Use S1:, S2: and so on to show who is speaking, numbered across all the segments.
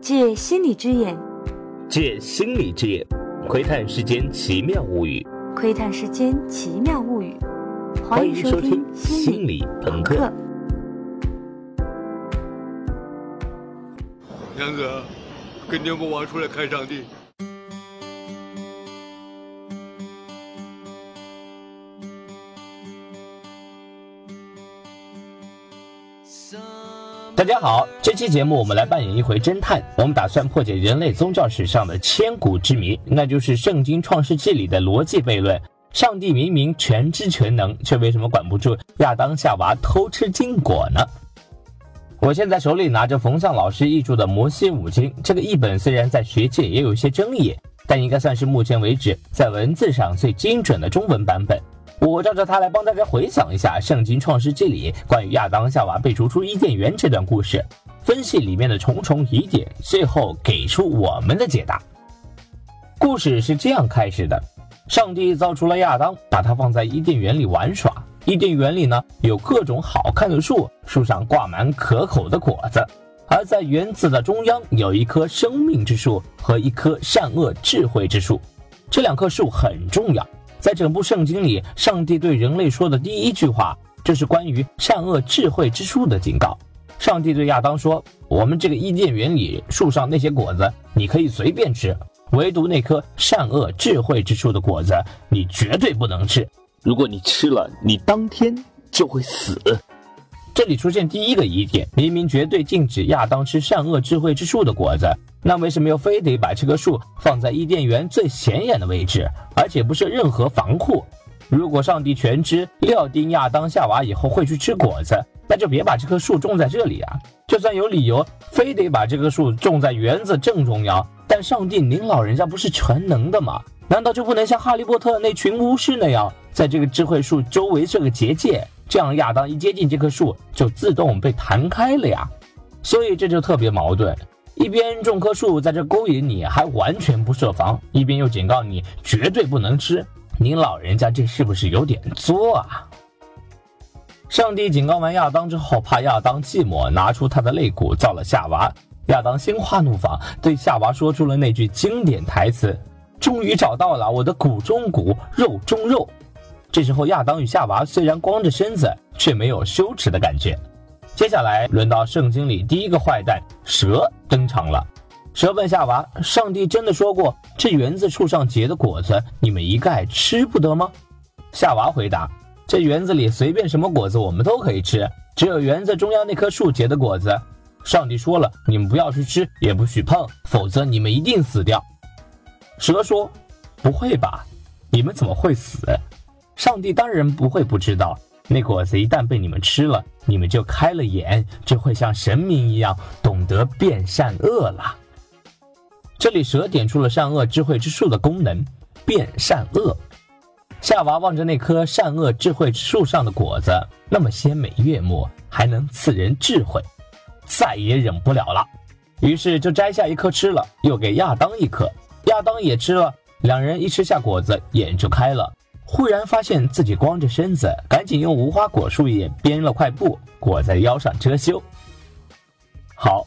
S1: 借心理之眼，
S2: 借心理之眼，窥探世间奇妙物语。
S1: 窥探世间奇妙物语。
S2: 欢迎收听《心理朋克》。
S3: 娘子，跟牛魔王出来看上帝。
S2: 大家好，这期节目我们来扮演一回侦探，我们打算破解人类宗教史上的千古之谜，那就是《圣经·创世纪》里的逻辑悖论：上帝明明全知全能，却为什么管不住亚当夏娃偷吃禁果呢？我现在手里拿着冯向老师译著的《摩西五经》，这个译本虽然在学界也有一些争议，但应该算是目前为止在文字上最精准的中文版本。我照着它来帮大家回想一下《圣经·创世纪》里关于亚当夏娃被逐出伊甸园这段故事，分析里面的重重疑点，最后给出我们的解答。故事是这样开始的：上帝造出了亚当，把他放在伊甸园里玩耍。伊甸园里呢有各种好看的树，树上挂满可口的果子，而在园子的中央有一棵生命之树和一棵善恶智慧之树，这两棵树很重要。在整部圣经里，上帝对人类说的第一句话，就是关于善恶智慧之树的警告。上帝对亚当说：“我们这个伊甸园里树上那些果子，你可以随便吃，唯独那棵善恶智慧之树的果子，你绝对不能吃。如果你吃了，你当天就会死。”这里出现第一个疑点：明明绝对禁止亚当吃善恶智慧之树的果子。那为什么又非得把这棵树放在伊甸园最显眼的位置，而且不设任何防护？如果上帝全知料定亚当夏娃以后会去吃果子，那就别把这棵树种在这里啊！就算有理由非得把这棵树种在园子正中央，但上帝您老人家不是全能的吗？难道就不能像哈利波特那群巫师那样，在这个智慧树周围设个结界，这样亚当一接近这棵树就自动被弹开了呀？所以这就特别矛盾。一边种棵树在这勾引你，还完全不设防；一边又警告你绝对不能吃。您老人家这是不是有点作啊？上帝警告完亚当之后，怕亚当寂寞，拿出他的肋骨造了夏娃。亚当心花怒放，对夏娃说出了那句经典台词：“终于找到了我的骨中骨，肉中肉。”这时候，亚当与夏娃虽然光着身子，却没有羞耻的感觉。接下来轮到圣经里第一个坏蛋蛇登场了。蛇问夏娃：“上帝真的说过这园子树上结的果子，你们一概吃不得吗？”夏娃回答：“这园子里随便什么果子我们都可以吃，只有园子中央那棵树结的果子，上帝说了，你们不要去吃，也不许碰，否则你们一定死掉。”蛇说：“不会吧？你们怎么会死？上帝当然不会不知道。”那果子一旦被你们吃了，你们就开了眼，就会像神明一样懂得辨善恶了。这里蛇点出了善恶智慧之树的功能，辨善恶。夏娃望着那棵善恶智慧之树上的果子，那么鲜美悦目，还能赐人智慧，再也忍不了了，于是就摘下一颗吃了，又给亚当一颗，亚当也吃了，两人一吃下果子，眼就开了。忽然发现自己光着身子，赶紧用无花果树叶编了块布裹在腰上遮羞。好，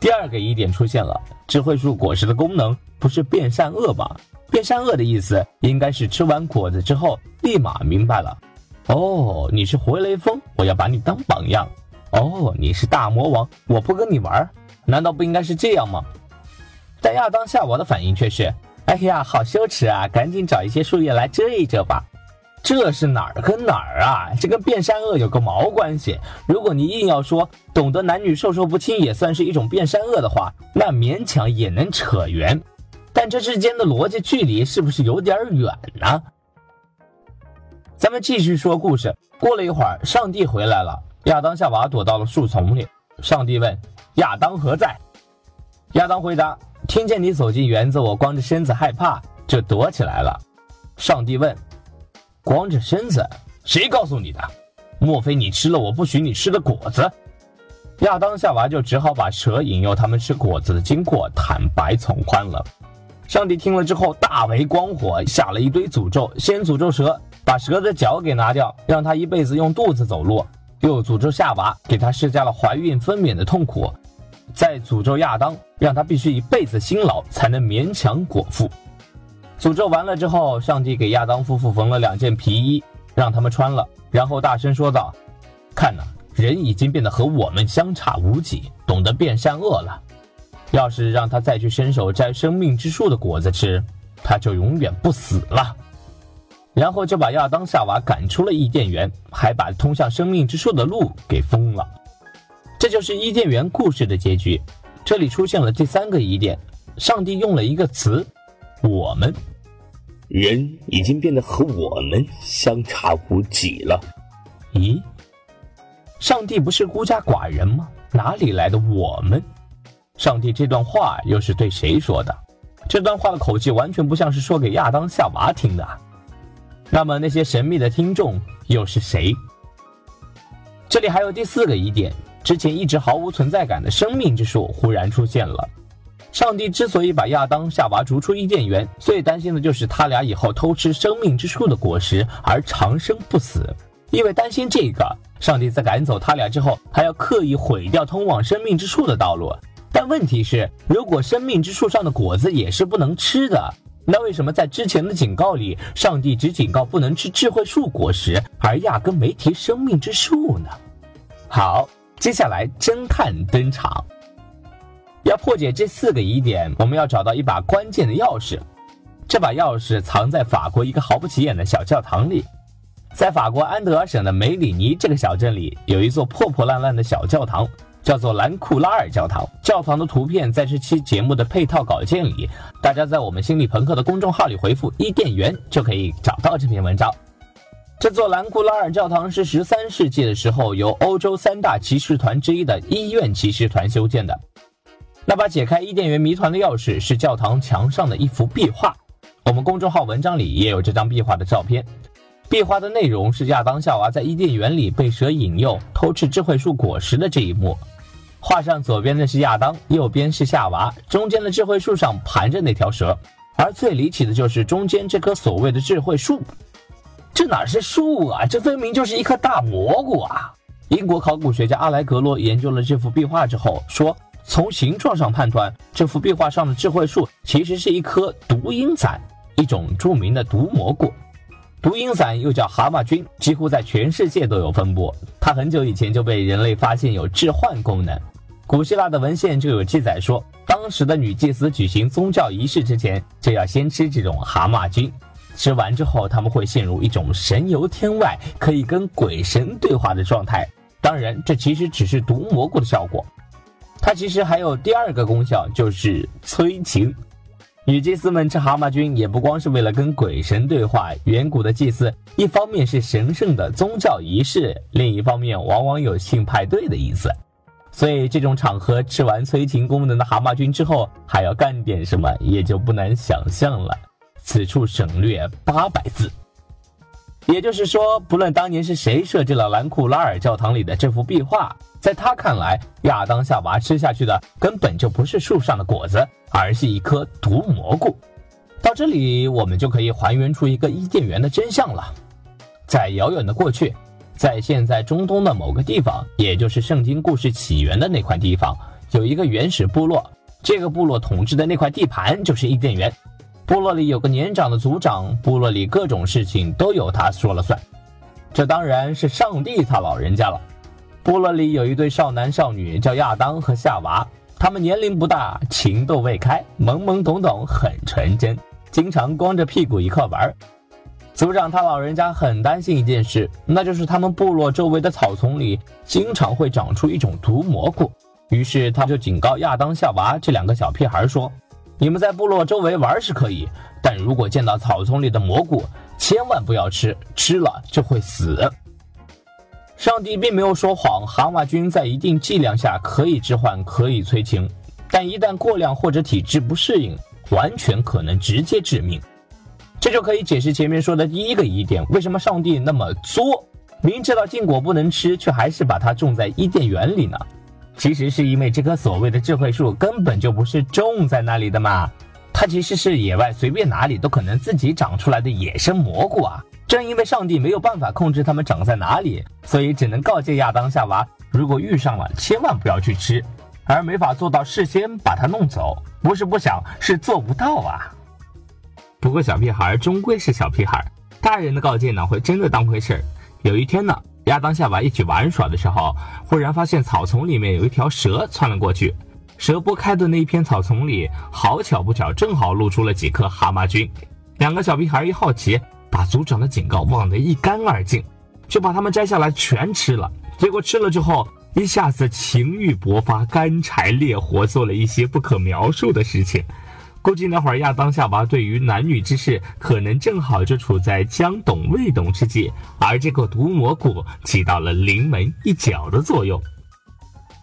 S2: 第二个疑点出现了：智慧树果实的功能不是变善恶吗？变善恶的意思应该是吃完果子之后立马明白了。哦，你是活雷锋，我要把你当榜样。哦，你是大魔王，我不跟你玩。难道不应该是这样吗？但亚当夏娃的反应却是。哎呀，好羞耻啊！赶紧找一些树叶来遮一遮吧。这是哪儿跟哪儿啊？这跟变善恶有个毛关系？如果你硬要说懂得男女授受不亲也算是一种变善恶的话，那勉强也能扯圆。但这之间的逻辑距离是不是有点远呢？咱们继续说故事。过了一会儿，上帝回来了，亚当夏娃躲到了树丛里。上帝问：“亚当何在？”亚当回答。听见你走进园子，我光着身子害怕，就躲起来了。上帝问：“光着身子，谁告诉你的？莫非你吃了我不许你吃的果子？”亚当夏娃就只好把蛇引诱他们吃果子的经过坦白从宽了。上帝听了之后大为光火，下了一堆诅咒：先诅咒蛇，把蛇的脚给拿掉，让他一辈子用肚子走路；又诅咒夏娃，给他施加了怀孕分娩的痛苦。在诅咒亚当，让他必须一辈子辛劳才能勉强果腹。诅咒完了之后，上帝给亚当夫妇缝了两件皮衣，让他们穿了，然后大声说道：“看呐，人已经变得和我们相差无几，懂得辨善恶了。要是让他再去伸手摘生命之树的果子吃，他就永远不死了。”然后就把亚当夏娃赶出了伊甸园，还把通向生命之树的路给封了。这就是伊甸园故事的结局。这里出现了第三个疑点：上帝用了一个词“我们”，
S4: 人已经变得和我们相差无几了。
S2: 咦，上帝不是孤家寡人吗？哪里来的我们？上帝这段话又是对谁说的？这段话的口气完全不像是说给亚当夏娃听的。那么那些神秘的听众又是谁？这里还有第四个疑点：之前一直毫无存在感的生命之树忽然出现了。上帝之所以把亚当、夏娃逐出伊甸园，最担心的就是他俩以后偷吃生命之树的果实而长生不死。因为担心这个，上帝在赶走他俩之后，还要刻意毁掉通往生命之树的道路。但问题是，如果生命之树上的果子也是不能吃的。那为什么在之前的警告里，上帝只警告不能吃智慧树果实，而压根没提生命之树呢？好，接下来侦探登场。要破解这四个疑点，我们要找到一把关键的钥匙。这把钥匙藏在法国一个毫不起眼的小教堂里。在法国安德尔省的梅里尼这个小镇里，有一座破破烂烂的小教堂。叫做兰库拉尔教堂，教堂的图片在这期节目的配套稿件里，大家在我们心理朋克的公众号里回复“伊甸园”就可以找到这篇文章。这座兰库拉尔教堂是十三世纪的时候由欧洲三大骑士团之一的医院骑士团修建的。那把解开伊甸园谜团的钥匙是教堂墙上的一幅壁画，我们公众号文章里也有这张壁画的照片。壁画的内容是亚当夏娃在伊甸园里被蛇引诱偷吃智慧树果实的这一幕。画上左边的是亚当，右边是夏娃，中间的智慧树上盘着那条蛇。而最离奇的就是中间这棵所谓的智慧树，这哪是树啊？这分明就是一颗大蘑菇啊！英国考古学家阿莱格罗研究了这幅壁画之后说，从形状上判断，这幅壁画上的智慧树其实是一颗毒鹰伞，一种著名的毒蘑菇。毒鹰伞又叫蛤蟆菌，几乎在全世界都有分布。它很久以前就被人类发现有致幻功能。古希腊的文献就有记载说，当时的女祭司举行宗教仪式之前，就要先吃这种蛤蟆菌。吃完之后，他们会陷入一种神游天外、可以跟鬼神对话的状态。当然，这其实只是毒蘑菇的效果。它其实还有第二个功效，就是催情。女祭司们吃蛤蟆菌，也不光是为了跟鬼神对话。远古的祭祀，一方面是神圣的宗教仪式，另一方面往往有性派对的意思。所以这种场合吃完催情功能的蛤蟆菌之后，还要干点什么，也就不难想象了。此处省略八百字。也就是说，不论当年是谁设计了兰库拉尔教堂里的这幅壁画，在他看来，亚当夏娃吃下去的根本就不是树上的果子，而是一颗毒蘑菇。到这里，我们就可以还原出一个伊甸园的真相了。在遥远的过去。在现在中东的某个地方，也就是圣经故事起源的那块地方，有一个原始部落。这个部落统治的那块地盘就是伊甸园。部落里有个年长的族长，部落里各种事情都由他说了算。这当然是上帝他老人家了。部落里有一对少男少女，叫亚当和夏娃。他们年龄不大，情窦未开，懵懵懂懂，很纯真，经常光着屁股一块玩。族长他老人家很担心一件事，那就是他们部落周围的草丛里经常会长出一种毒蘑菇。于是他就警告亚当、夏娃这两个小屁孩说：“你们在部落周围玩是可以，但如果见到草丛里的蘑菇，千万不要吃，吃了就会死。”上帝并没有说谎，蛤蟆菌在一定剂量下可以致幻，可以催情，但一旦过量或者体质不适应，完全可能直接致命。这就可以解释前面说的第一个疑点：为什么上帝那么作，明知道禁果不能吃，却还是把它种在伊甸园里呢？其实是因为这棵所谓的智慧树根本就不是种在那里的嘛，它其实是野外随便哪里都可能自己长出来的野生蘑菇啊！正因为上帝没有办法控制它们长在哪里，所以只能告诫亚当夏娃：如果遇上了，千万不要去吃。而没法做到事先把它弄走。不是不想，是做不到啊。不过小屁孩终归是小屁孩，大人的告诫哪会真的当回事儿？有一天呢，亚当夏娃一起玩耍的时候，忽然发现草丛里面有一条蛇窜了过去。蛇拨开的那一片草丛里，好巧不巧，正好露出了几颗蛤蟆菌。两个小屁孩一好奇，把组长的警告忘得一干二净，就把它们摘下来全吃了。结果吃了之后，一下子情欲勃发，干柴烈火，做了一些不可描述的事情。估计那会儿亚当夏娃对于男女之事，可能正好就处在将懂未懂之际，而这个毒蘑菇起到了临门一脚的作用。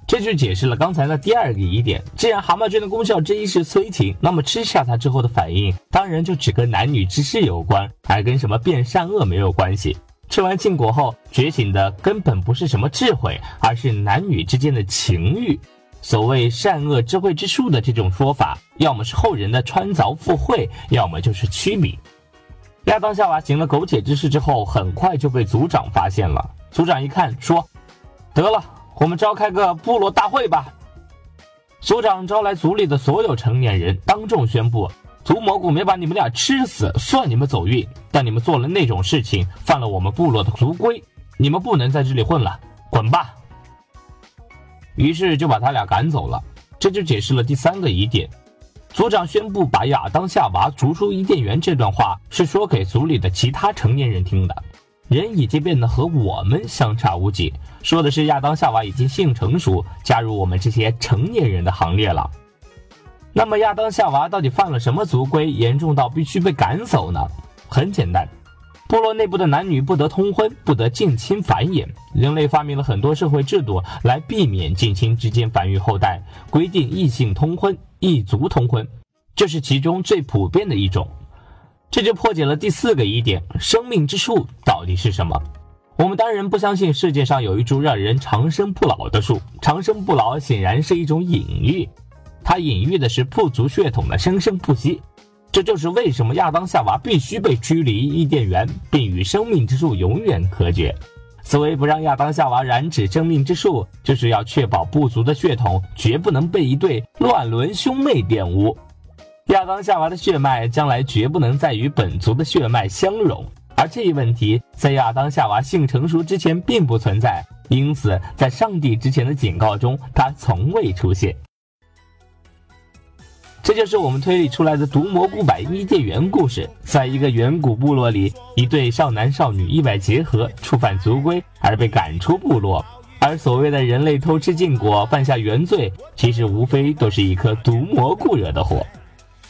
S2: 这就解释了刚才的第二个疑点。既然蛤蟆菌的功效之一是催情，那么吃下它之后的反应，当然就只跟男女之事有关，而跟什么变善恶没有关系。吃完禁果后觉醒的根本不是什么智慧，而是男女之间的情欲。所谓善恶智慧之术的这种说法，要么是后人的穿凿附会，要么就是曲笔。亚当夏娃行了苟且之事之后，很快就被族长发现了。族长一看，说：“得了。”我们召开个部落大会吧。族长招来族里的所有成年人，当众宣布：毒蘑菇没把你们俩吃死，算你们走运。但你们做了那种事情，犯了我们部落的族规，你们不能在这里混了，滚吧！于是就把他俩赶走了。这就解释了第三个疑点：族长宣布把亚当夏娃逐出伊甸园这段话，是说给族里的其他成年人听的。人已经变得和我们相差无几，说的是亚当夏娃已经性成熟，加入我们这些成年人的行列了。那么亚当夏娃到底犯了什么族规，严重到必须被赶走呢？很简单，部落内部的男女不得通婚，不得近亲繁衍。人类发明了很多社会制度来避免近亲之间繁育后代，规定异性通婚、异族通婚，这是其中最普遍的一种。这就破解了第四个疑点：生命之树到底是什么？我们当然不相信世界上有一株让人长生不老的树。长生不老显然是一种隐喻，它隐喻的是部族血统的生生不息。这就是为什么亚当夏娃必须被驱离伊甸园，并与生命之树永远隔绝。所谓不让亚当夏娃染指生命之树，就是要确保部族的血统绝不能被一对乱伦兄妹玷污。亚当夏娃的血脉将来绝不能再与本族的血脉相融，而这一问题在亚当夏娃性成熟之前并不存在，因此在上帝之前的警告中，它从未出现。这就是我们推理出来的毒蘑菇版伊甸园故事。在一个远古部落里，一对少男少女意外结合，触犯族规而被赶出部落，而所谓的人类偷吃禁果犯下原罪，其实无非都是一颗毒蘑菇惹的祸。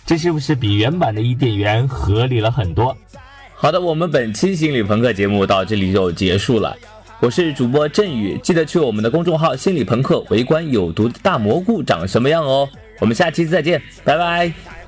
S2: 这是不是比原版的伊甸园合理了很多？好的，我们本期心理朋克节目到这里就结束了。我是主播振宇，记得去我们的公众号“心理朋克”围观有毒的大蘑菇长什么样哦。我们下期再见，拜拜。